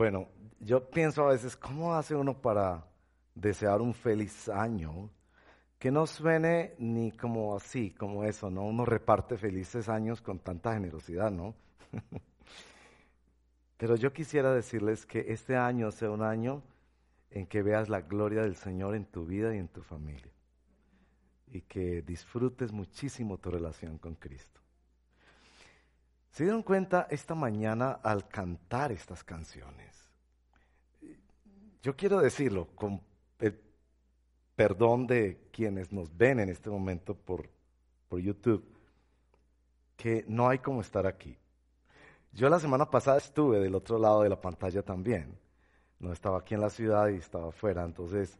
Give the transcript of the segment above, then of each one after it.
Bueno, yo pienso a veces, ¿cómo hace uno para desear un feliz año? Que no suene ni como así, como eso, ¿no? Uno reparte felices años con tanta generosidad, ¿no? Pero yo quisiera decirles que este año sea un año en que veas la gloria del Señor en tu vida y en tu familia. Y que disfrutes muchísimo tu relación con Cristo. ¿Se dieron cuenta esta mañana al cantar estas canciones? Yo quiero decirlo con el perdón de quienes nos ven en este momento por, por YouTube, que no hay como estar aquí. Yo la semana pasada estuve del otro lado de la pantalla también. No estaba aquí en la ciudad y estaba afuera, entonces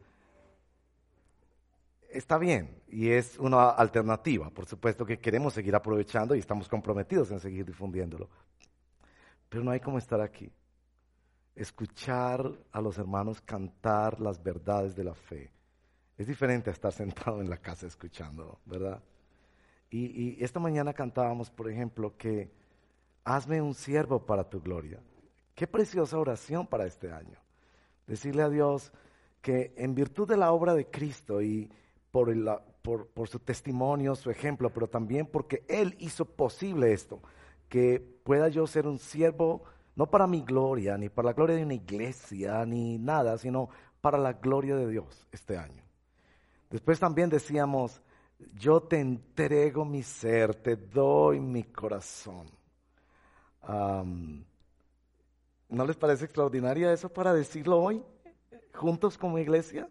está bien y es una alternativa. Por supuesto que queremos seguir aprovechando y estamos comprometidos en seguir difundiéndolo. Pero no hay como estar aquí. Escuchar a los hermanos cantar las verdades de la fe. Es diferente a estar sentado en la casa escuchando, ¿verdad? Y esta mañana cantábamos, por ejemplo, que hazme un siervo para tu gloria. Qué preciosa oración para este año. Decirle a Dios que en virtud de la obra de Cristo y por, su testimonio, su ejemplo, pero también porque Él hizo posible esto, que pueda yo ser un siervo, no para mi gloria, ni para la gloria de una iglesia, ni nada, sino para la gloria de Dios este año. Después también decíamos, yo te entrego mi ser, te doy mi corazón. ¿No les parece extraordinaria eso para decirlo hoy, juntos como iglesia?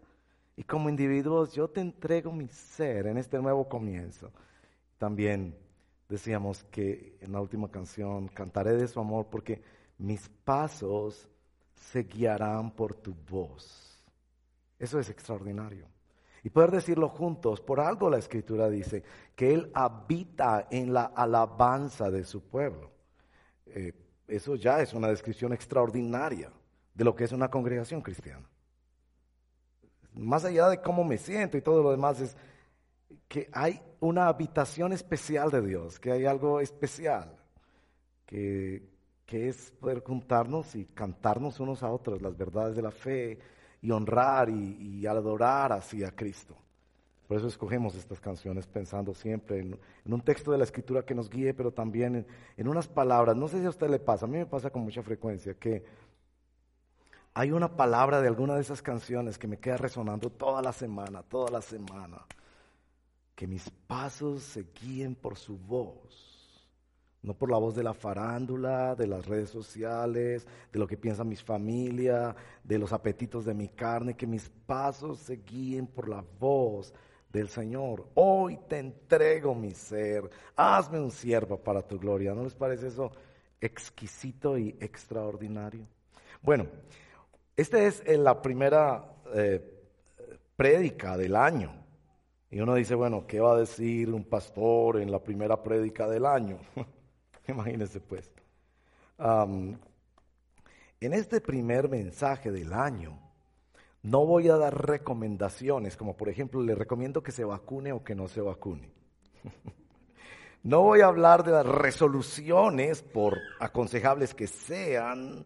Y como individuos, yo te entrego mi ser en este nuevo comienzo. También decíamos que en la última canción, cantaré de su amor porque mis pasos se guiarán por tu voz. Eso es extraordinario. Y poder decirlo juntos, por algo la escritura dice que Él habita en la alabanza de su pueblo. Eh, eso ya es una descripción extraordinaria de lo que es una congregación cristiana más allá de cómo me siento y todo lo demás, es que hay una habitación especial de Dios, que hay algo especial, que, es poder juntarnos y cantarnos unos a otros las verdades de la fe y honrar y, adorar así a Cristo. Por eso escogemos estas canciones pensando siempre en, un texto de la escritura que nos guíe, pero también en, en, unas palabras. No sé si a usted le pasa, a mí me pasa con mucha frecuencia que hay una palabra de alguna de esas canciones que me queda resonando toda la semana, toda la semana. Que mis pasos se guíen por su voz, no por la voz de la farándula, de las redes sociales, de lo que piensa mi familia, de los apetitos de mi carne, que mis pasos se guíen por la voz del Señor. Hoy te entrego mi ser, hazme un siervo para tu gloria. ¿No les parece eso exquisito y extraordinario? Bueno, esta es la primera eh, prédica del año. Y uno dice, bueno, ¿qué va a decir un pastor en la primera prédica del año? Imagínense pues. en este primer mensaje del año, no voy a dar recomendaciones, como por ejemplo, le recomiendo que se vacune o que no se vacune. no voy a hablar de las resoluciones, por aconsejables que sean,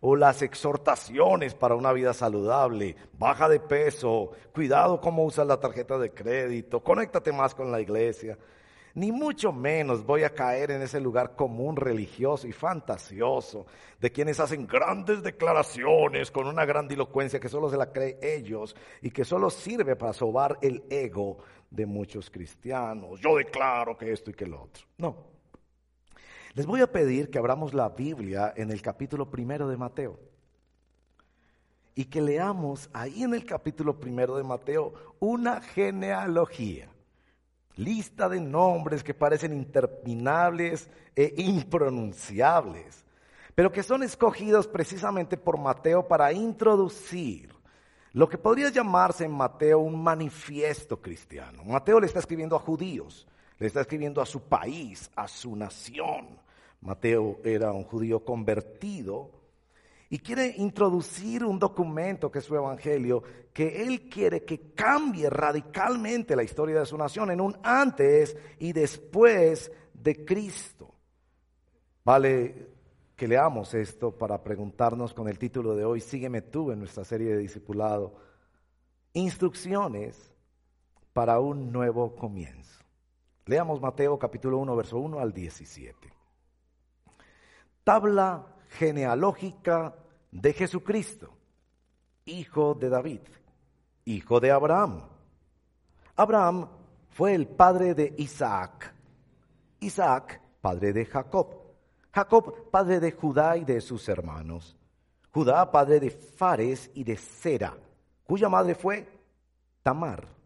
o las exhortaciones para una vida saludable, baja de peso, cuidado cómo usas la tarjeta de crédito, conéctate más con la iglesia. Ni mucho menos voy a caer en ese lugar común religioso y fantasioso de quienes hacen grandes declaraciones con una grandilocuencia que solo se la cree ellos y que solo sirve para sobar el ego de muchos cristianos. Yo declaro que esto y que lo otro. No. Les voy a pedir que abramos la Biblia en el capítulo primero de Mateo y que leamos ahí en el capítulo primero de Mateo una genealogía, lista de nombres que parecen interminables e impronunciables, pero que son escogidos precisamente por Mateo para introducir lo que podría llamarse en Mateo un manifiesto cristiano. Mateo le está escribiendo a judíos, le está escribiendo a su país, a su nación. Mateo era un judío convertido y quiere introducir un documento que es su evangelio, que él quiere que cambie radicalmente la historia de su nación en un antes y después de Cristo. Vale que leamos esto para preguntarnos con el título de hoy, Sígueme tú en nuestra serie de discipulado, instrucciones para un nuevo comienzo. Leamos Mateo capítulo 1, verso 1 al 17. Tabla genealógica de Jesucristo, hijo de David, hijo de Abraham. Abraham fue el padre de Isaac, Isaac padre de Jacob, Jacob padre de Judá y de sus hermanos, Judá padre de Fares y de Sera, cuya madre fue Tamar.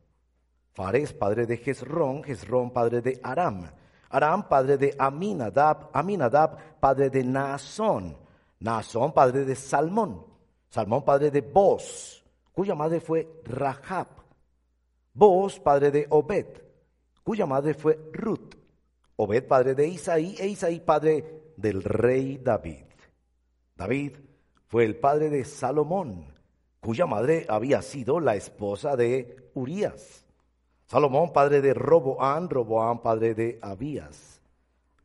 Fares padre de Jezrón, Jezrón padre de Aram, Aram, padre de Aminadab, Aminadab, padre de Naasón, Naasón, padre de Salmón, Salmón, padre de Boz, cuya madre fue Rahab, Boz, padre de Obed, cuya madre fue Ruth, Obed, padre de Isaí, e Isaí, padre del rey David. David fue el padre de Salomón, cuya madre había sido la esposa de Urías. Salomón, padre de Roboán, Roboán, padre de Abías.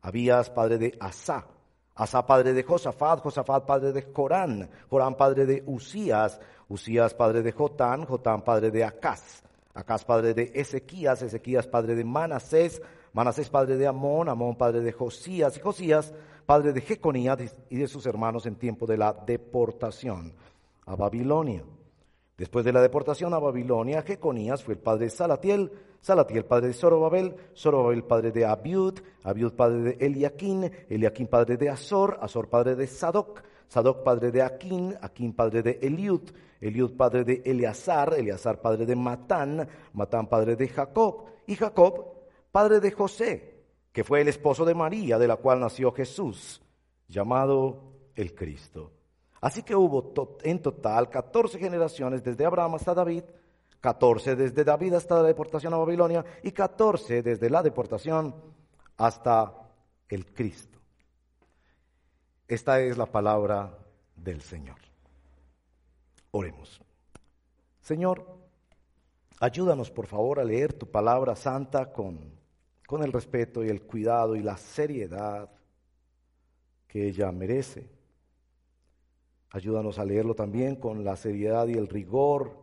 Abías, padre de Asá. Asá, padre de Josafat, Josafat, padre de Corán. Corán, padre de Usías. Usías, padre de Jotán, Jotán, padre de Acaz. Acaz, padre de Ezequías. Ezequías, padre de Manasés. Manasés, padre de Amón. Amón, padre de Josías. Y Josías, padre de Jeconías y de sus hermanos en tiempo de la deportación a Babilonia. Después de la deportación a Babilonia, Jeconías fue el padre de Salatiel, Salatiel padre de Zorobabel, Zorobabel padre de Abiud, Abiud padre de Eliaquín, Eliaquín padre de Azor, Azor padre de Sadoc, Sadoc padre de Aquín, Aquín padre de Eliud, Eliud padre de Eleazar, Eleazar padre de Matán, Matán padre de Jacob, y Jacob padre de José, que fue el esposo de María, de la cual nació Jesús, llamado el Cristo. Así que hubo en total 14 generaciones desde Abraham hasta David, 14 desde David hasta la deportación a Babilonia y 14 desde la deportación hasta el Cristo. Esta es la palabra del Señor. Oremos. Señor, ayúdanos por favor a leer tu palabra santa con, con el respeto y el cuidado y la seriedad que ella merece. Ayúdanos a leerlo también con la seriedad y el rigor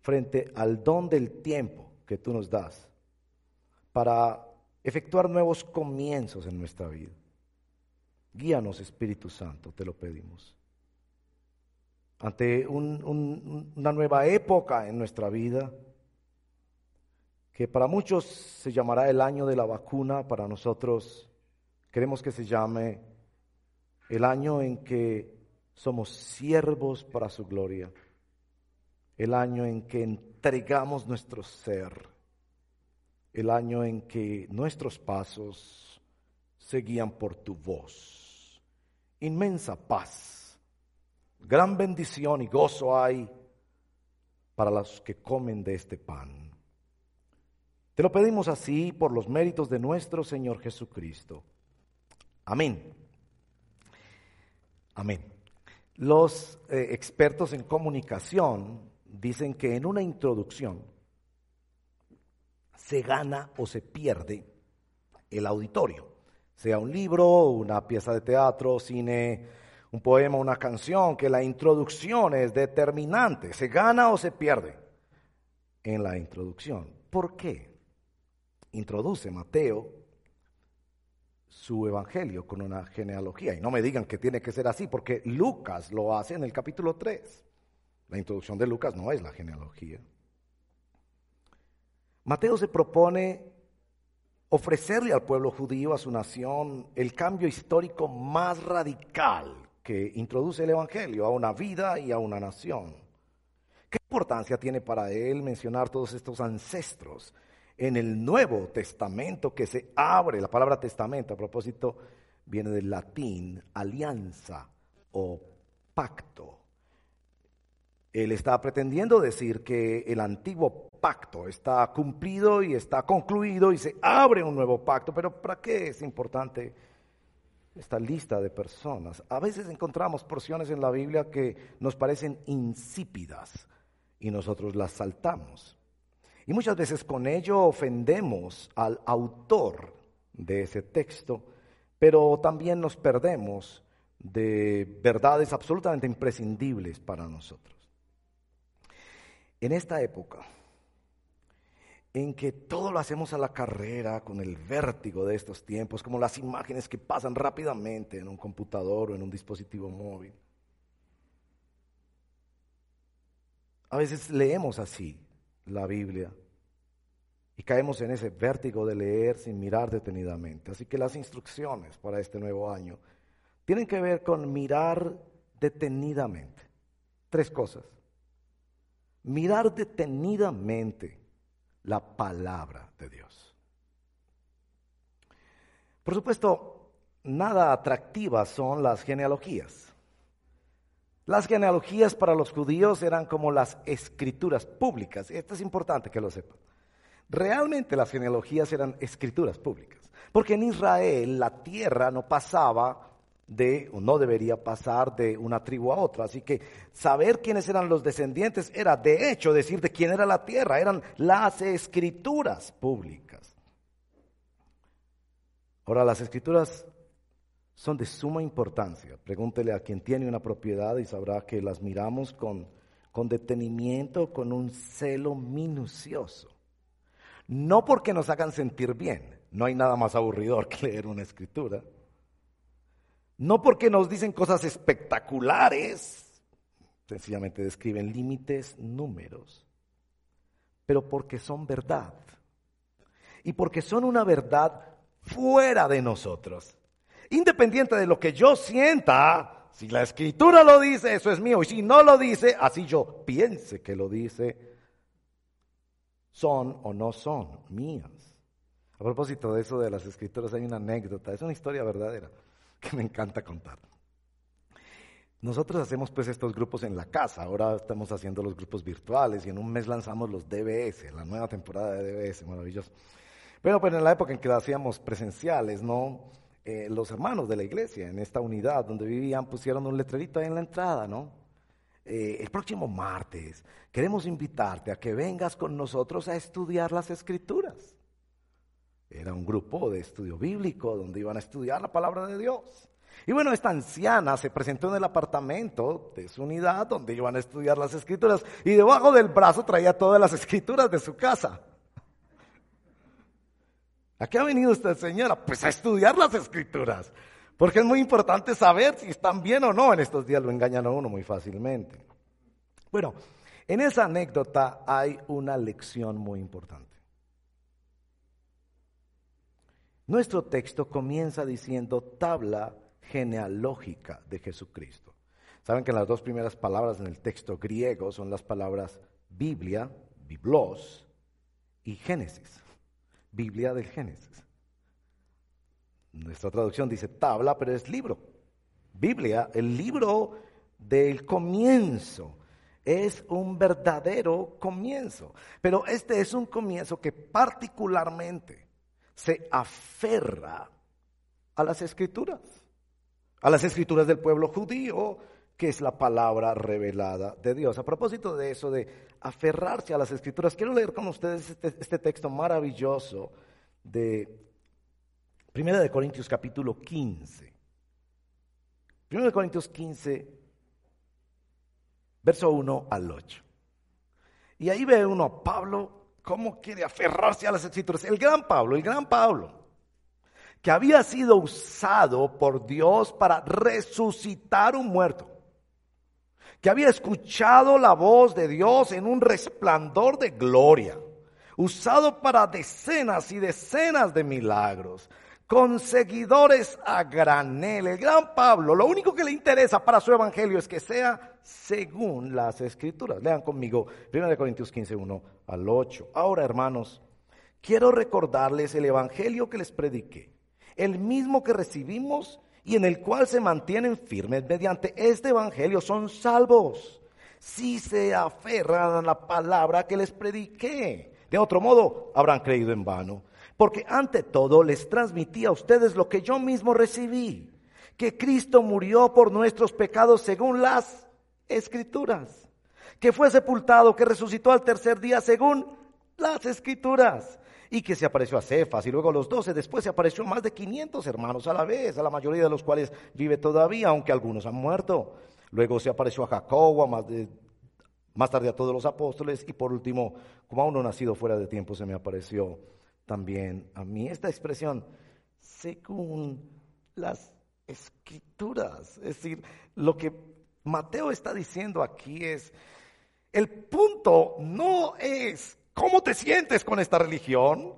frente al don del tiempo que tú nos das para efectuar nuevos comienzos en nuestra vida. Guíanos, Espíritu Santo, te lo pedimos. Ante una nueva época en nuestra vida, que para muchos se llamará el año de la vacuna, para nosotros queremos que se llame el año en que somos siervos para su gloria. El año en que entregamos nuestro ser. El año en que nuestros pasos se guían por tu voz. Inmensa paz, gran bendición y gozo hay para los que comen de este pan. Te lo pedimos así por los méritos de nuestro Señor Jesucristo. Amén. Amén. Los eh, expertos en comunicación dicen que en una introducción se gana o se pierde el auditorio, sea un libro, una pieza de teatro, cine, un poema, una canción, que la introducción es determinante, se gana o se pierde en la introducción. ¿Por qué? Introduce Mateo su evangelio con una genealogía. Y no me digan que tiene que ser así, porque Lucas lo hace en el capítulo 3. La introducción de Lucas no es la genealogía. Mateo se propone ofrecerle al pueblo judío, a su nación, el cambio histórico más radical que introduce el Evangelio a una vida y a una nación. ¿Qué importancia tiene para él mencionar todos estos ancestros en el Nuevo Testamento que se abre? La palabra testamento, a propósito, viene del latín alianza o pacto. Él está pretendiendo decir que el antiguo pacto está cumplido y está concluido y se abre un nuevo pacto. Pero ¿para qué es importante esta lista de personas? A veces encontramos porciones en la Biblia que nos parecen insípidas y nosotros las saltamos. Y muchas veces con ello ofendemos al autor de ese texto, pero también nos perdemos de verdades absolutamente imprescindibles para nosotros. En esta época, en que todo lo hacemos a la carrera con el vértigo de estos tiempos, como las imágenes que pasan rápidamente en un computador o en un dispositivo móvil. A veces leemos así la Biblia y caemos en ese vértigo de leer sin mirar detenidamente. Así que las instrucciones para este nuevo año tienen que ver con mirar detenidamente. Tres cosas. Mirar detenidamente la palabra de Dios. Por supuesto, nada atractivas son las genealogías. Las genealogías para los judíos eran como las escrituras públicas. Esto es importante que lo sepan. Realmente las genealogías eran escrituras públicas. Porque en Israel la tierra no pasaba de, o no debería pasar de una tribu a otra. Así que saber quiénes eran los descendientes era de hecho decir de quién era la tierra, eran las escrituras públicas. Ahora, las escrituras son de suma importancia. Pregúntele a quien tiene una propiedad y sabrá que las miramos con, con detenimiento, con un celo minucioso. No porque nos hagan sentir bien, no hay nada más aburridor que leer una escritura. No porque nos dicen cosas espectaculares, sencillamente describen límites, números, pero porque son verdad. Y porque son una verdad fuera de nosotros. Independiente de lo que yo sienta, si la escritura lo dice, eso es mío. Y si no lo dice, así yo piense que lo dice, son o no son mías. A propósito de eso de las escrituras, hay una anécdota, es una historia verdadera que me encanta contar. Nosotros hacemos pues estos grupos en la casa, ahora estamos haciendo los grupos virtuales y en un mes lanzamos los DBS, la nueva temporada de DBS, maravilloso. Pero pues en la época en que lo hacíamos presenciales, ¿no? Eh, los hermanos de la iglesia en esta unidad donde vivían pusieron un letrerito ahí en la entrada, ¿no? Eh, el próximo martes queremos invitarte a que vengas con nosotros a estudiar las escrituras. Era un grupo de estudio bíblico donde iban a estudiar la palabra de Dios. Y bueno, esta anciana se presentó en el apartamento de su unidad donde iban a estudiar las escrituras y debajo del brazo traía todas las escrituras de su casa. ¿A qué ha venido usted, señora? Pues a estudiar las escrituras. Porque es muy importante saber si están bien o no. En estos días lo engañan a uno muy fácilmente. Bueno, en esa anécdota hay una lección muy importante. Nuestro texto comienza diciendo tabla genealógica de Jesucristo. Saben que las dos primeras palabras en el texto griego son las palabras Biblia, Biblos y Génesis. Biblia del Génesis. Nuestra traducción dice tabla, pero es libro. Biblia, el libro del comienzo. Es un verdadero comienzo. Pero este es un comienzo que particularmente se aferra a las escrituras. A las escrituras del pueblo judío, que es la palabra revelada de Dios. A propósito de eso, de aferrarse a las escrituras, quiero leer con ustedes este, este texto maravilloso de Primera de Corintios capítulo 15. Primera de Corintios 15, verso 1 al 8. Y ahí ve uno a Pablo cómo quiere aferrarse a las escrituras. El gran Pablo, el gran Pablo, que había sido usado por Dios para resucitar un muerto, que había escuchado la voz de Dios en un resplandor de gloria usado para decenas y decenas de milagros, con seguidores a granel. El gran Pablo, lo único que le interesa para su evangelio es que sea según las escrituras. Lean conmigo 1 Corintios 15, 1 al 8. Ahora, hermanos, quiero recordarles el evangelio que les prediqué, el mismo que recibimos y en el cual se mantienen firmes mediante este evangelio, son salvos. Si se aferran a la palabra que les prediqué. De otro modo, habrán creído en vano. Porque ante todo les transmití a ustedes lo que yo mismo recibí, que Cristo murió por nuestros pecados según las escrituras, que fue sepultado, que resucitó al tercer día según las escrituras, y que se apareció a Cefas y luego a los doce, después se apareció a más de 500 hermanos a la vez, a la mayoría de los cuales vive todavía, aunque algunos han muerto. Luego se apareció a Jacobo, más, más tarde a todos los apóstoles, y por último, como a uno nacido fuera de tiempo, se me apareció también a mí. Esta expresión, según las escrituras, es decir, lo que Mateo está diciendo aquí es, el punto no es cómo te sientes con esta religión,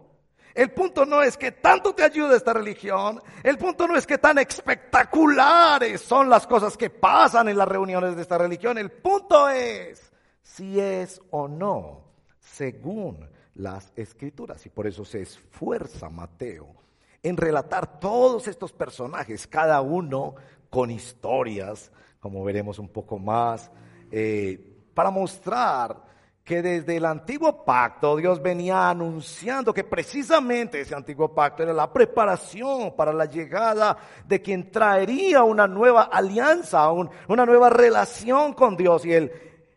el punto no es que tanto te ayuda esta religión, el punto no es que tan espectaculares son las cosas que pasan en las reuniones de esta religión, el punto es si es o no según las escrituras. Y por eso se esfuerza Mateo en relatar todos estos personajes, cada uno con historias, como veremos un poco más, eh, para mostrar que desde el antiguo pacto Dios venía anunciando que precisamente ese antiguo pacto era la preparación para la llegada de quien traería una nueva alianza, una nueva relación con Dios. Y él,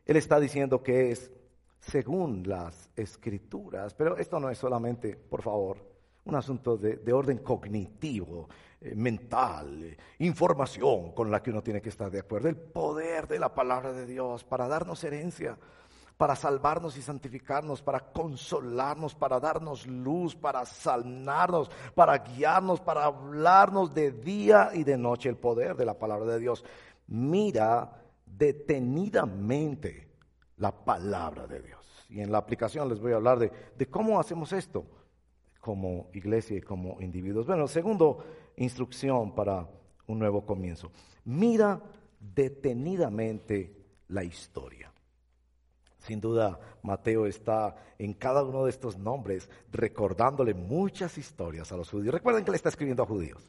él está diciendo que es según las escrituras. Pero esto no es solamente, por favor, un asunto de, orden cognitivo, eh, mental, eh, información con la que uno tiene que estar de acuerdo. El poder de la palabra de Dios para darnos herencia, para salvarnos y santificarnos, para consolarnos, para darnos luz, para sanarnos, para guiarnos, para hablarnos de día y de noche. El poder de la palabra de Dios. Mira detenidamente la palabra de Dios. Y en la aplicación les voy a hablar de, cómo hacemos esto como iglesia y como individuos. Bueno, segundo instrucción para un nuevo comienzo. Mira detenidamente la historia. Sin duda, Mateo está en cada uno de estos nombres recordándole muchas historias a los judíos. Recuerden que le está escribiendo a judíos.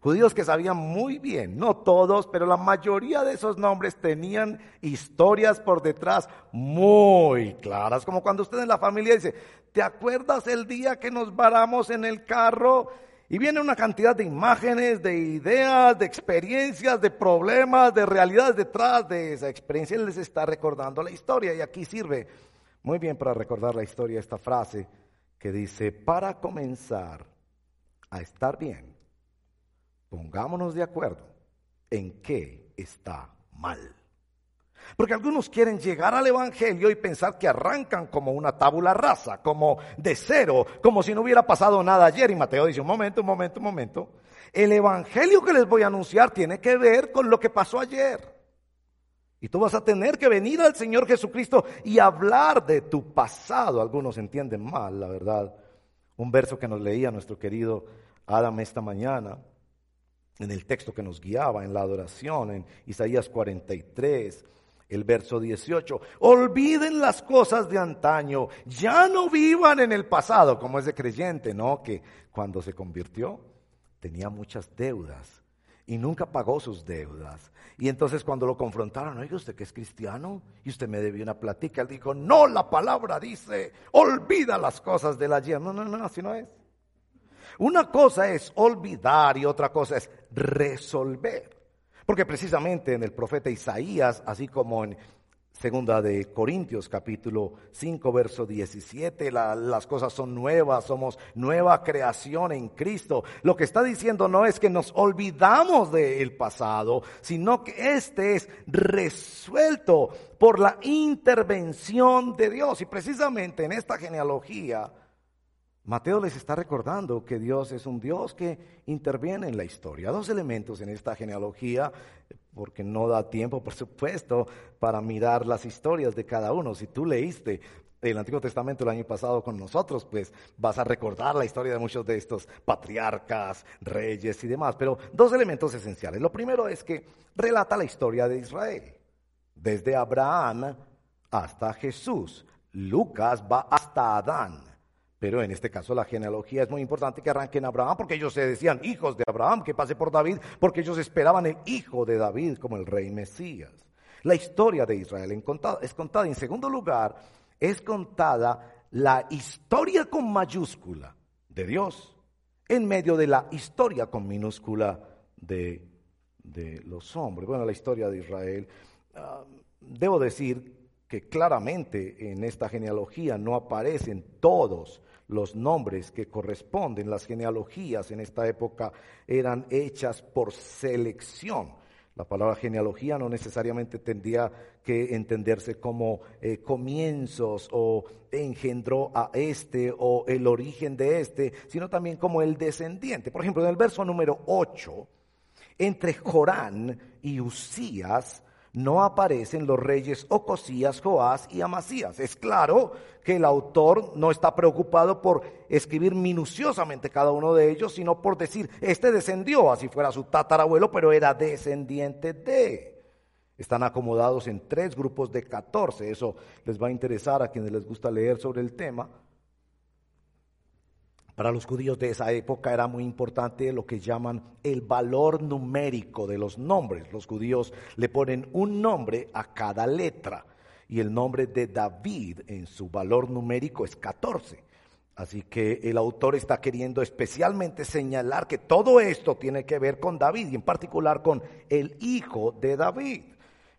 Judíos que sabían muy bien, no todos, pero la mayoría de esos nombres tenían historias por detrás muy claras, como cuando usted en la familia dice, ¿te acuerdas el día que nos varamos en el carro? Y viene una cantidad de imágenes, de ideas, de experiencias, de problemas, de realidades detrás de esa experiencia. Él les está recordando la historia y aquí sirve muy bien para recordar la historia esta frase que dice, para comenzar a estar bien, pongámonos de acuerdo en qué está mal. Porque algunos quieren llegar al Evangelio y pensar que arrancan como una tábula rasa, como de cero, como si no hubiera pasado nada ayer. Y Mateo dice, un momento, un momento, un momento. El Evangelio que les voy a anunciar tiene que ver con lo que pasó ayer. Y tú vas a tener que venir al Señor Jesucristo y hablar de tu pasado. Algunos entienden mal, la verdad. Un verso que nos leía nuestro querido Adam esta mañana en el texto que nos guiaba en la adoración, en Isaías 43, el verso 18. Olviden las cosas de antaño, ya no vivan en el pasado, como es de creyente, ¿no? Que cuando se convirtió tenía muchas deudas y nunca pagó sus deudas. Y entonces cuando lo confrontaron, oiga usted que es cristiano y usted me debió una platica, él dijo, no, la palabra dice, olvida las cosas del ayer. No, no, no, así no es. Una cosa es olvidar y otra cosa es resolver. Porque precisamente en el profeta Isaías, así como en Segunda de Corintios capítulo 5 verso 17, las cosas son nuevas, somos nueva creación en Cristo. Lo que está diciendo no es que nos olvidamos del pasado, sino que este es resuelto por la intervención de Dios. Y precisamente en esta genealogía Mateo les está recordando que Dios es un Dios que interviene en la historia. Dos elementos en esta genealogía, porque no da tiempo, por supuesto, para mirar las historias de cada uno. Si tú leíste el Antiguo Testamento el año pasado con nosotros, pues vas a recordar la historia de muchos de estos patriarcas, reyes y demás. Pero dos elementos esenciales. Lo primero es que relata la historia de Israel, desde Abraham hasta Jesús. Lucas va hasta Adán. Pero en este caso la genealogía es muy importante que arranque en Abraham porque ellos se decían hijos de Abraham, que pase por David, porque ellos esperaban el hijo de David como el rey Mesías. La historia de Israel es contada. En segundo lugar, es contada la historia con mayúscula de Dios en medio de la historia con minúscula de, los hombres. Bueno, la historia de Israel. Ah, debo decir que claramente en esta genealogía no aparecen todos los nombres que corresponden. Las genealogías en esta época eran hechas por selección. La palabra genealogía no necesariamente tendría que entenderse como eh, comienzos o engendró a este o el origen de este, sino también como el descendiente. Por ejemplo, en el verso número 8, entre Jorán y Usías no aparecen los reyes Ocosías, Joás y Amasías. Es claro que el autor no está preocupado por escribir minuciosamente cada uno de ellos, sino por decir, este descendió, así fuera su tatarabuelo, pero era descendiente de. Están acomodados en tres grupos de 14. Eso les va a interesar a quienes les gusta leer sobre el tema. Para los judíos de esa época era muy importante lo que llaman el valor numérico de los nombres. Los judíos le ponen un nombre a cada letra y el nombre de David en su valor numérico es 14. Así que el autor está queriendo especialmente señalar que todo esto tiene que ver con David y en particular con el hijo de David.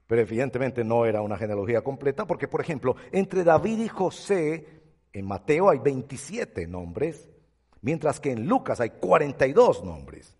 Pero evidentemente no era una genealogía completa porque, por ejemplo, entre David y José, en Mateo hay 27 nombres, mientras que en Lucas hay 42 nombres.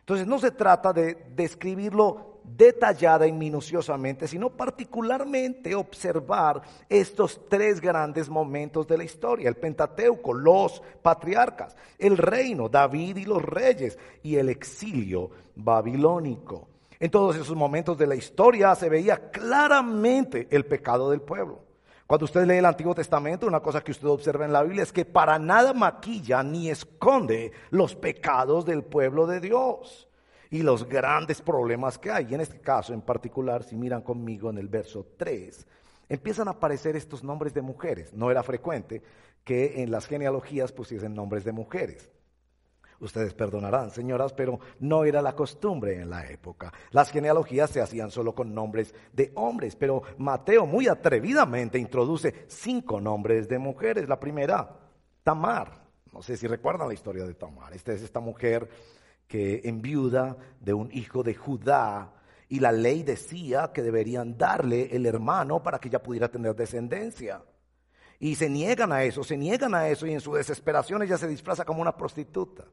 Entonces no se trata de describirlo detallada y minuciosamente, sino particularmente observar estos tres grandes momentos de la historia, el Pentateuco, los patriarcas, el reino, David y los reyes, y el exilio babilónico. En todos esos momentos de la historia se veía claramente el pecado del pueblo. Cuando usted lee el Antiguo Testamento, una cosa que usted observa en la Biblia es que para nada maquilla ni esconde los pecados del pueblo de Dios y los grandes problemas que hay. Y en este caso en particular, si miran conmigo en el verso 3, empiezan a aparecer estos nombres de mujeres. No era frecuente que en las genealogías pusiesen nombres de mujeres. Ustedes perdonarán, señoras, pero no era la costumbre en la época. Las genealogías se hacían solo con nombres de hombres, pero Mateo muy atrevidamente introduce cinco nombres de mujeres. La primera, Tamar. No sé si recuerdan la historia de Tamar. Esta es esta mujer que enviuda de un hijo de Judá y la ley decía que deberían darle el hermano para que ella pudiera tener descendencia. Y se niegan a eso, se niegan a eso y en su desesperación ella se disfraza como una prostituta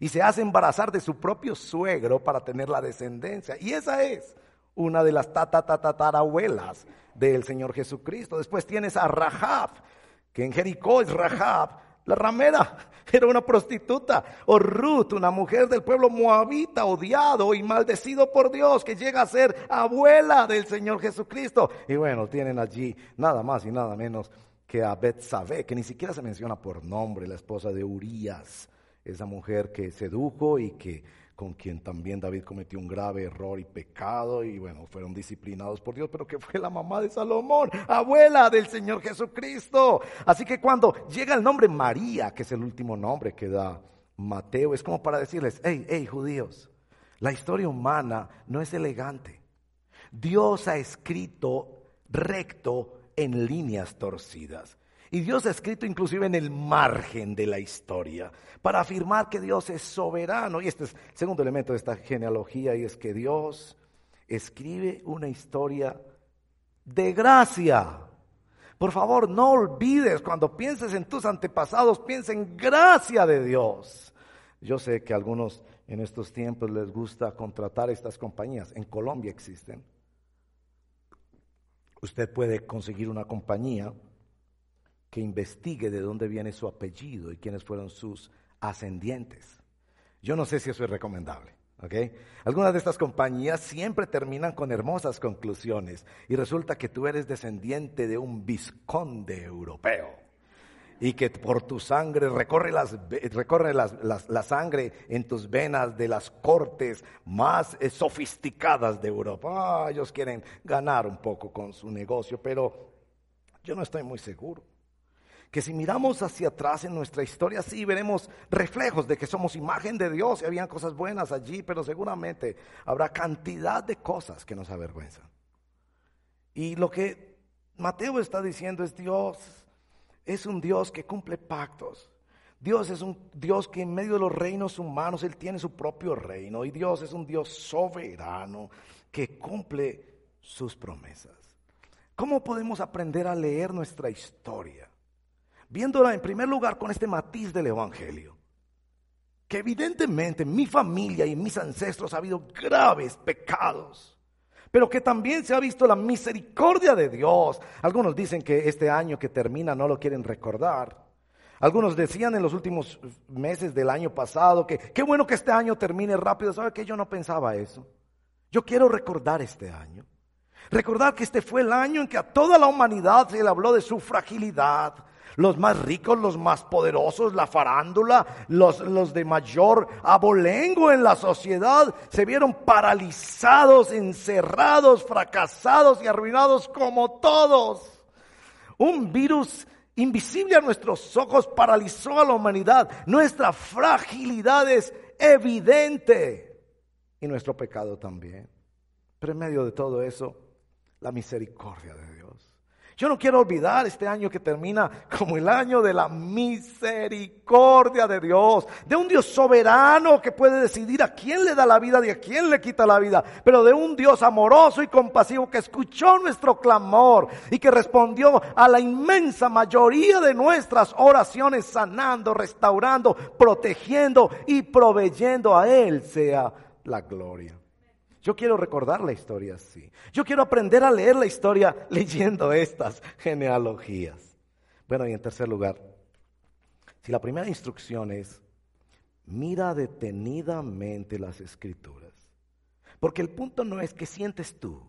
y se hace embarazar de su propio suegro para tener la descendencia. Y esa es una de las tatarabuelas del Señor Jesucristo. Después tienes a Rahab, que en Jericó es Rahab, la ramera, era una prostituta. O Ruth, una mujer del pueblo moabita, odiado y maldecido por Dios, que llega a ser abuela del Señor Jesucristo. Y bueno, tienen allí nada más y nada menos que a Betsabé, que ni siquiera se menciona por nombre, la esposa de Urías esa mujer que sedujo y que con quien también David cometió un grave error y pecado y bueno, fueron disciplinados por Dios, pero que fue la mamá de Salomón, abuela del Señor Jesucristo. Así que cuando llega el nombre María, que es el último nombre que da Mateo, es como para decirles, hey, hey, judíos, la historia humana no es elegante. Dios ha escrito recto en líneas torcidas. Y Dios ha escrito inclusive en el margen de la historia para afirmar que Dios es soberano. Y este es el segundo elemento de esta genealogía y es que Dios escribe una historia de gracia. Por favor, no olvides cuando pienses en tus antepasados, piensa en gracia de Dios. Yo sé que a algunos en estos tiempos les gusta contratar estas compañías. En Colombia existen. Usted puede conseguir una compañía que investigue de dónde viene su apellido y quiénes fueron sus ascendientes. Yo no sé si eso es recomendable. Algunas de estas compañías siempre terminan con hermosas conclusiones y resulta que tú eres descendiente de un visconde europeo y que por tu sangre recorre, las, recorre la sangre en tus venas de las cortes más eh, sofisticadas de Europa. Ah, ellos quieren ganar un poco con su negocio, pero yo no estoy muy seguro. Que si miramos hacia atrás en nuestra historia, sí veremos reflejos de que somos imagen de Dios y habían cosas buenas allí, pero seguramente habrá cantidad de cosas que nos avergüenzan. Y lo que Mateo está diciendo es Dios es un Dios que cumple pactos. Dios es un Dios que en medio de los reinos humanos, Él tiene su propio reino. Y Dios es un Dios soberano que cumple sus promesas. ¿Cómo podemos aprender a leer nuestra historia? Viéndola en primer lugar con este matiz del Evangelio. Que evidentemente en mi familia y mis ancestros ha habido graves pecados pero que también se ha visto la misericordia de Dios. Algunos dicen que este año que termina no lo quieren recordar. Algunos decían en los últimos meses del año pasado que qué bueno que este año termine rápido. ¿Sabe que yo no pensaba eso? Yo quiero recordar este año. Recordar que este fue el año en que a toda la humanidad se le habló de su fragilidad, los más ricos, los más poderosos, la farándula, los, los de mayor abolengo en la sociedad, se vieron paralizados, encerrados, fracasados y arruinados como todos. Un virus invisible a nuestros ojos paralizó a la humanidad. Nuestra fragilidad es evidente y nuestro pecado también. Pero en medio de todo eso, la misericordia de Dios. Yo no quiero olvidar este año que termina como el año de la misericordia de Dios, de un Dios soberano que puede decidir a quién le da la vida y a quién le quita la vida, pero de un Dios amoroso y compasivo que escuchó nuestro clamor y que respondió a la inmensa mayoría de nuestras oraciones, sanando, restaurando, protegiendo y proveyendo a Él sea la gloria. Yo quiero recordar la historia así. Yo quiero aprender a leer la historia leyendo estas genealogías. Bueno, y en tercer lugar, si la primera instrucción es, mira detenidamente las escrituras. Porque el punto no es qué sientes tú,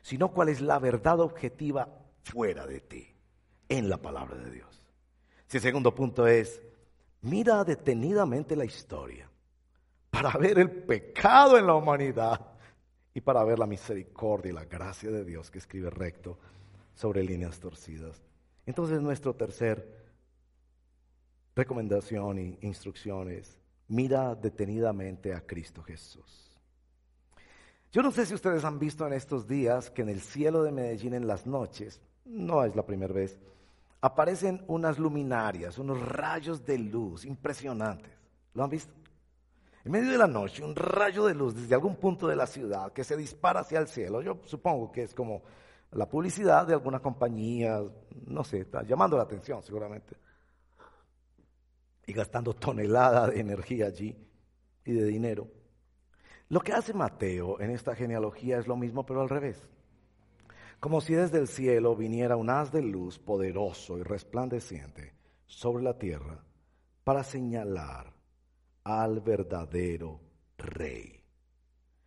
sino cuál es la verdad objetiva fuera de ti, en la palabra de Dios. Si el segundo punto es, mira detenidamente la historia para ver el pecado en la humanidad y para ver la misericordia y la gracia de Dios que escribe recto sobre líneas torcidas. Entonces nuestro tercer recomendación e instrucción es, mira detenidamente a Cristo Jesús. Yo no sé si ustedes han visto en estos días que en el cielo de Medellín en las noches, no es la primera vez, aparecen unas luminarias, unos rayos de luz impresionantes. ¿Lo han visto? En medio de la noche, un rayo de luz desde algún punto de la ciudad que se dispara hacia el cielo. Yo supongo que es como la publicidad de alguna compañía, no sé, está llamando la atención seguramente. Y gastando toneladas de energía allí y de dinero. Lo que hace Mateo en esta genealogía es lo mismo, pero al revés. Como si desde el cielo viniera un haz de luz poderoso y resplandeciente sobre la tierra para señalar al verdadero rey.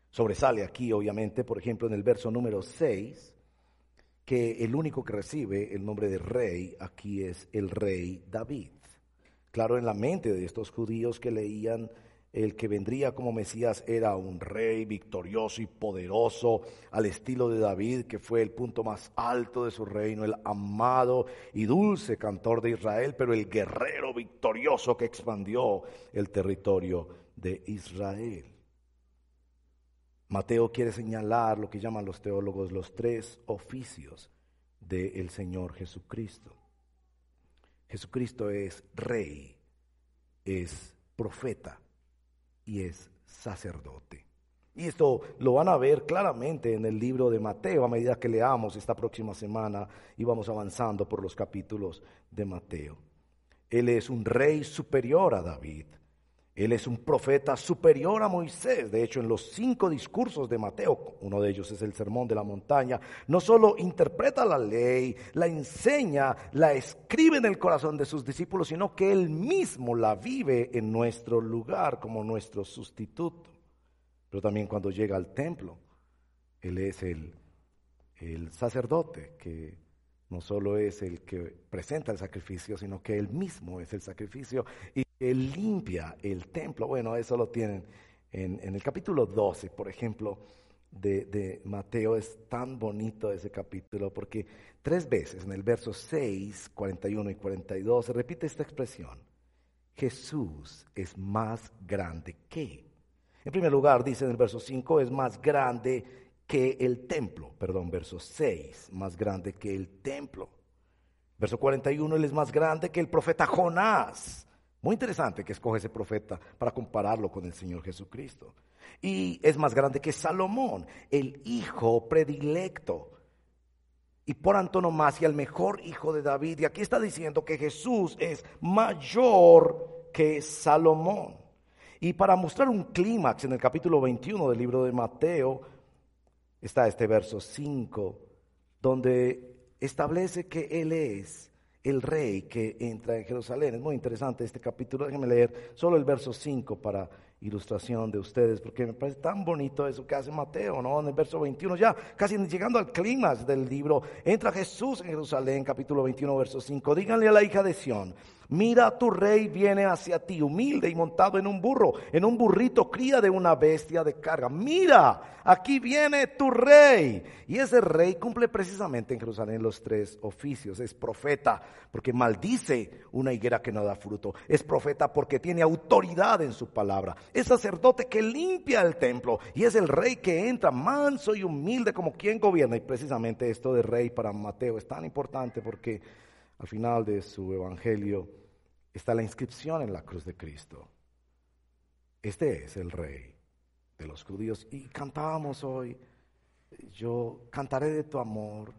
Sobresale aquí, obviamente, por ejemplo, en el verso número 6, que el único que recibe el nombre de rey aquí es el rey David. Claro, en la mente de estos judíos que leían el que vendría como Mesías era un rey victorioso y poderoso al estilo de David, que fue el punto más alto de su reino, el amado y dulce cantor de Israel, pero el guerrero victorioso que expandió el territorio de Israel. Mateo quiere señalar lo que llaman los teólogos los tres oficios del Señor Jesucristo. Jesucristo es rey, es profeta, y es sacerdote. Y esto lo van a ver claramente en el libro de Mateo a medida que leamos esta próxima semana y vamos avanzando por los capítulos de Mateo. Él es un rey superior a David. Él es un profeta superior a Moisés. De hecho, en los cinco discursos de Mateo, uno de ellos es el Sermón de la Montaña, no solo interpreta la ley, la enseña, la escribe en el corazón de sus discípulos, sino que él mismo la vive en nuestro lugar como nuestro sustituto. Pero también cuando llega al templo, Él es el, el sacerdote que no solo es el que presenta el sacrificio, sino que Él mismo es el sacrificio y Él limpia el templo. Bueno, eso lo tienen en, el capítulo 12, por ejemplo de, Mateo es tan bonito ese capítulo porque tres veces en el verso 6, 41 y 42 se repite esta expresión. Jesús es más grande que. En primer lugar, dice en el verso 5, es más grande que el templo. Perdón, verso 6, más grande que el templo. Verso 41, él es más grande que el profeta Jonás. Muy interesante que escoge ese profeta para compararlo con el Señor Jesucristo y es más grande que Salomón, el hijo predilecto. Y por antonomasia el mejor hijo de David. Y aquí está diciendo que Jesús es mayor que Salomón. Y para mostrar un clímax en el capítulo 21 del libro de Mateo, está este verso 5, donde establece que Él es el rey que entra en Jerusalén. Es muy interesante este capítulo. Déjenme leer solo el verso 5 para ilustración de ustedes, porque me parece tan bonito eso que hace Mateo, ¿no? En el verso 21, ya casi llegando al clímax del libro, entra Jesús en Jerusalén, capítulo 21, verso 5. Díganle a la hija de Sión, Mira, tu rey viene hacia ti, humilde y montado en un burro, en un burrito cría de una bestia de carga. Mira, aquí viene tu rey. Y ese rey cumple precisamente en Jerusalén los tres oficios. Es profeta porque maldice una higuera que no da fruto. Es profeta porque tiene autoridad en su palabra. Es sacerdote que limpia el templo. Y es el rey que entra manso y humilde como quien gobierna. Y precisamente esto de rey para Mateo es tan importante porque al final de su evangelio está la inscripción en la cruz de Cristo. Este es el rey de los judíos. Y cantábamos hoy, yo cantaré de tu amor,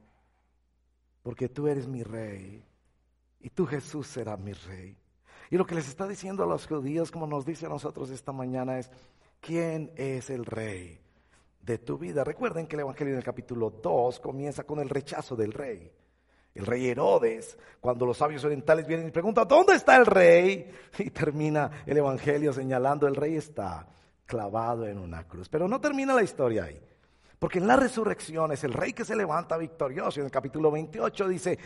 porque tú eres mi rey, y tú Jesús será mi rey. Y lo que les está diciendo a los judíos, como nos dice a nosotros esta mañana, es, ¿quién es el rey de tu vida? Recuerden que el Evangelio en el capítulo 2 comienza con el rechazo del rey el rey Herodes, cuando los sabios orientales vienen y preguntan, ¿dónde está el rey? Y termina el Evangelio señalando, el rey está clavado en una cruz. Pero no termina la historia ahí. Porque en la resurrección es el rey que se levanta victorioso. En el capítulo 28 dice,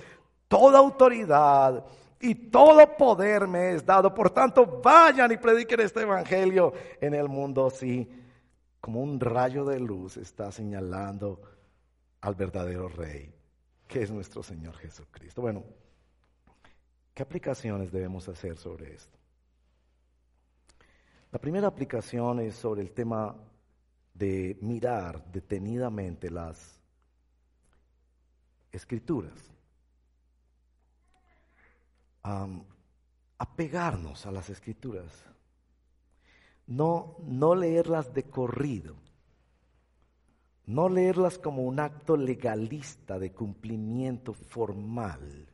toda autoridad y todo poder me es dado. Por tanto, vayan y prediquen este evangelio en el mundo. Sí, como un rayo de luz está señalando al verdadero rey que es nuestro Señor Jesucristo. Bueno, ¿qué aplicaciones debemos hacer sobre esto? La primera aplicación es sobre el tema de mirar detenidamente las escrituras. apegarnos a las escrituras. No, no leerlas de corrido no leerlas como un acto legalista de cumplimiento formal.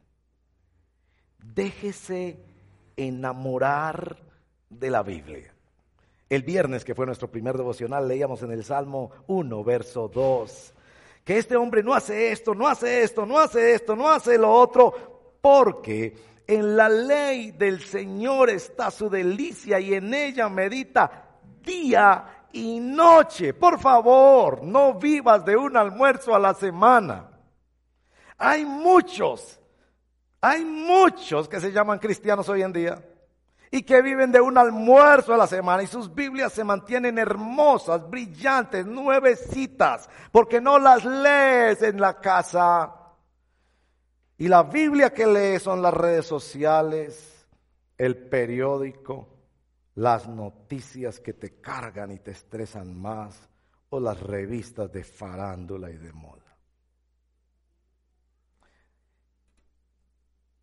Déjese enamorar de la Biblia. El viernes, que fue nuestro primer devocional, leíamos en el Salmo 1, verso 2, que este hombre no hace esto, no hace esto, no hace esto, no hace lo otro, porque en la ley del Señor está su delicia y en ella medita día y noche. Por favor, no vivas de un almuerzo a la semana. Hay muchos, hay muchos que se llaman cristianos hoy en día y que viven de un almuerzo a la semana y sus Biblias se mantienen hermosas, brillantes, nuevecitas, porque no las lees en la casa. Y la Biblia que lees son las redes sociales, el periódico, las noticias que te cargan y te estresan más o las revistas de farándula y de moda.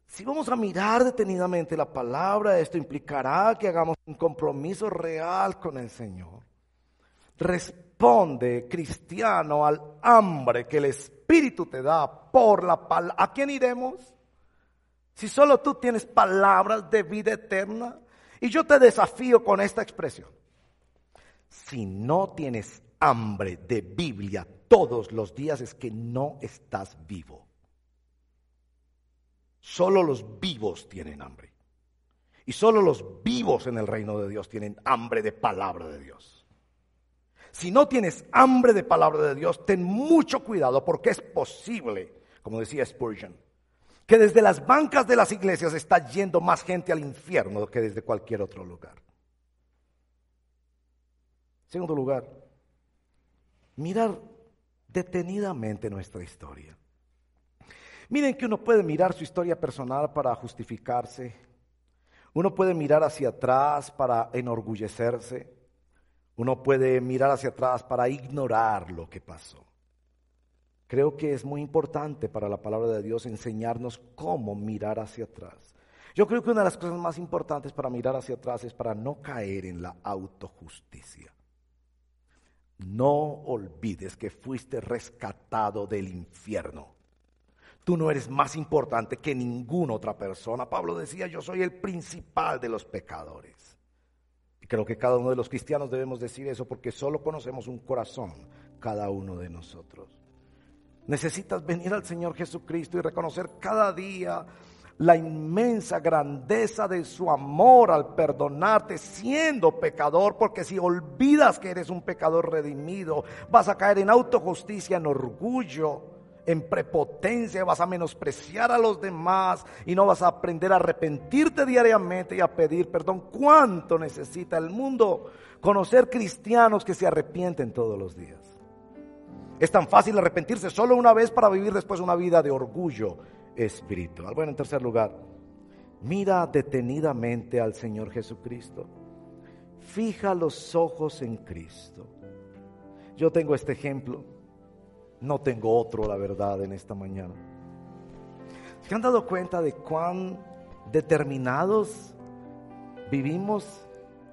Si vamos a mirar detenidamente la palabra, esto implicará que hagamos un compromiso real con el Señor. Responde, cristiano, al hambre que el Espíritu te da por la palabra. ¿A quién iremos? Si solo tú tienes palabras de vida eterna, y yo te desafío con esta expresión. Si no tienes hambre de Biblia todos los días es que no estás vivo. Solo los vivos tienen hambre. Y solo los vivos en el reino de Dios tienen hambre de palabra de Dios. Si no tienes hambre de palabra de Dios, ten mucho cuidado porque es posible, como decía Spurgeon, que desde las bancas de las iglesias está yendo más gente al infierno que desde cualquier otro lugar. Segundo lugar, mirar detenidamente nuestra historia. Miren que uno puede mirar su historia personal para justificarse, uno puede mirar hacia atrás para enorgullecerse, uno puede mirar hacia atrás para ignorar lo que pasó. Creo que es muy importante para la palabra de Dios enseñarnos cómo mirar hacia atrás. Yo creo que una de las cosas más importantes para mirar hacia atrás es para no caer en la autojusticia. No olvides que fuiste rescatado del infierno. Tú no eres más importante que ninguna otra persona. Pablo decía, yo soy el principal de los pecadores. Y creo que cada uno de los cristianos debemos decir eso porque solo conocemos un corazón, cada uno de nosotros. Necesitas venir al Señor Jesucristo y reconocer cada día la inmensa grandeza de su amor al perdonarte siendo pecador, porque si olvidas que eres un pecador redimido, vas a caer en autojusticia, en orgullo, en prepotencia, vas a menospreciar a los demás y no vas a aprender a arrepentirte diariamente y a pedir perdón. ¿Cuánto necesita el mundo conocer cristianos que se arrepienten todos los días? Es tan fácil arrepentirse solo una vez para vivir después una vida de orgullo espiritual. Bueno, en tercer lugar, mira detenidamente al Señor Jesucristo. Fija los ojos en Cristo. Yo tengo este ejemplo. No tengo otro, la verdad, en esta mañana. ¿Se han dado cuenta de cuán determinados vivimos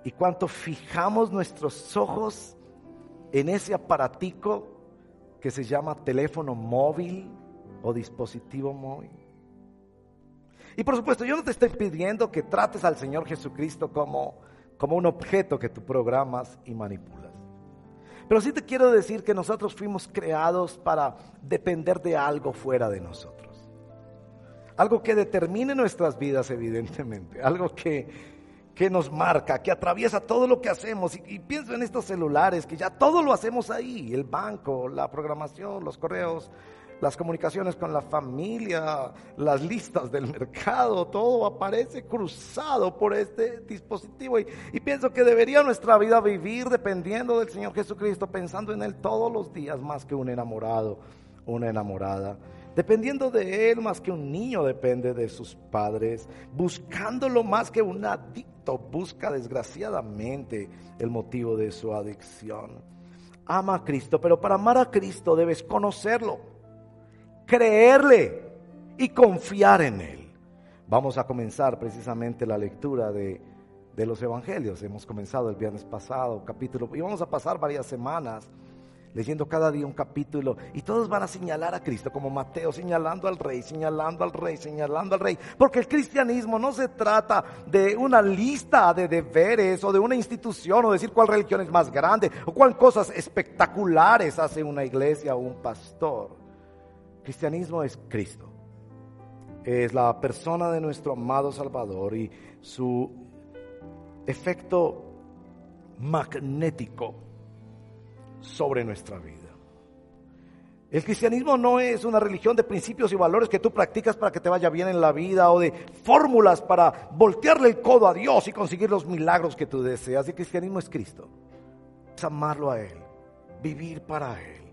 y cuánto fijamos nuestros ojos en ese aparatico que se llama teléfono móvil o dispositivo móvil? Y por supuesto, yo no te estoy pidiendo que trates al Señor Jesucristo como, como un objeto que tú programas y manipulas. Pero sí te quiero decir que nosotros fuimos creados para depender de algo fuera de nosotros. Algo que determine nuestras vidas, evidentemente. Algo que, que nos marca, que atraviesa todo lo que hacemos. Y, pienso en estos celulares, que ya todo lo hacemos ahí. El banco, la programación, los correos, las comunicaciones con la familia, las listas del mercado, todo aparece cruzado por este dispositivo. Y, y, pienso que debería nuestra vida vivir dependiendo del Señor Jesucristo, pensando en Él todos los días más que un enamorado, una enamorada. Dependiendo de Él más que un niño depende de sus padres, buscándolo más que un adicto busca desgraciadamente el motivo de su adicción. Ama a Cristo, pero para amar a Cristo debes conocerlo creerle y confiar en Él. Vamos a comenzar precisamente la lectura de, de, los evangelios. Hemos comenzado el viernes pasado, capítulo, y vamos a pasar varias semanas leyendo cada día un capítulo, y todos van a señalar a Cristo, como Mateo, señalando al rey, señalando al rey, señalando al rey, porque el cristianismo no se trata de una lista de deberes o de una institución o decir cuál religión es más grande o cuál cosas espectaculares hace una iglesia o un pastor. Cristianismo es Cristo. Es la persona de nuestro amado Salvador y su efecto magnético sobre nuestra vida. El cristianismo no es una religión de principios y valores que tú practicas para que te vaya bien en la vida o de fórmulas para voltearle el codo a Dios y conseguir los milagros que tú deseas. El cristianismo es Cristo. Es amarlo a Él, vivir para Él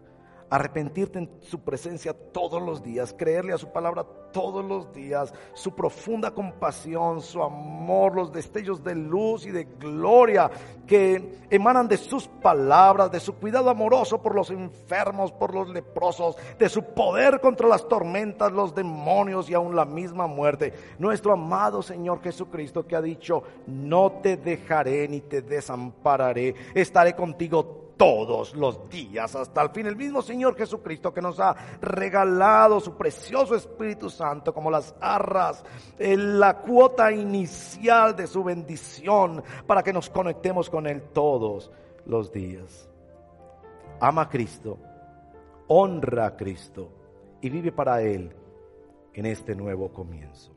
arrepentirte en su presencia todos los días, creerle a su palabra todos los días, su profunda compasión, su amor, los destellos de luz y de gloria que emanan de sus palabras, de su cuidado amoroso por los enfermos, por los leprosos, de su poder contra las tormentas, los demonios y aún la misma muerte. Nuestro amado Señor Jesucristo que ha dicho, no te dejaré ni te desampararé, estaré contigo todos los días hasta el fin. El mismo Señor Jesucristo que nos ha regalado su precioso Espíritu Santo como las arras, en la cuota inicial de su bendición para que nos conectemos con Él todos los días. Ama a Cristo, honra a Cristo y vive para Él en este nuevo comienzo.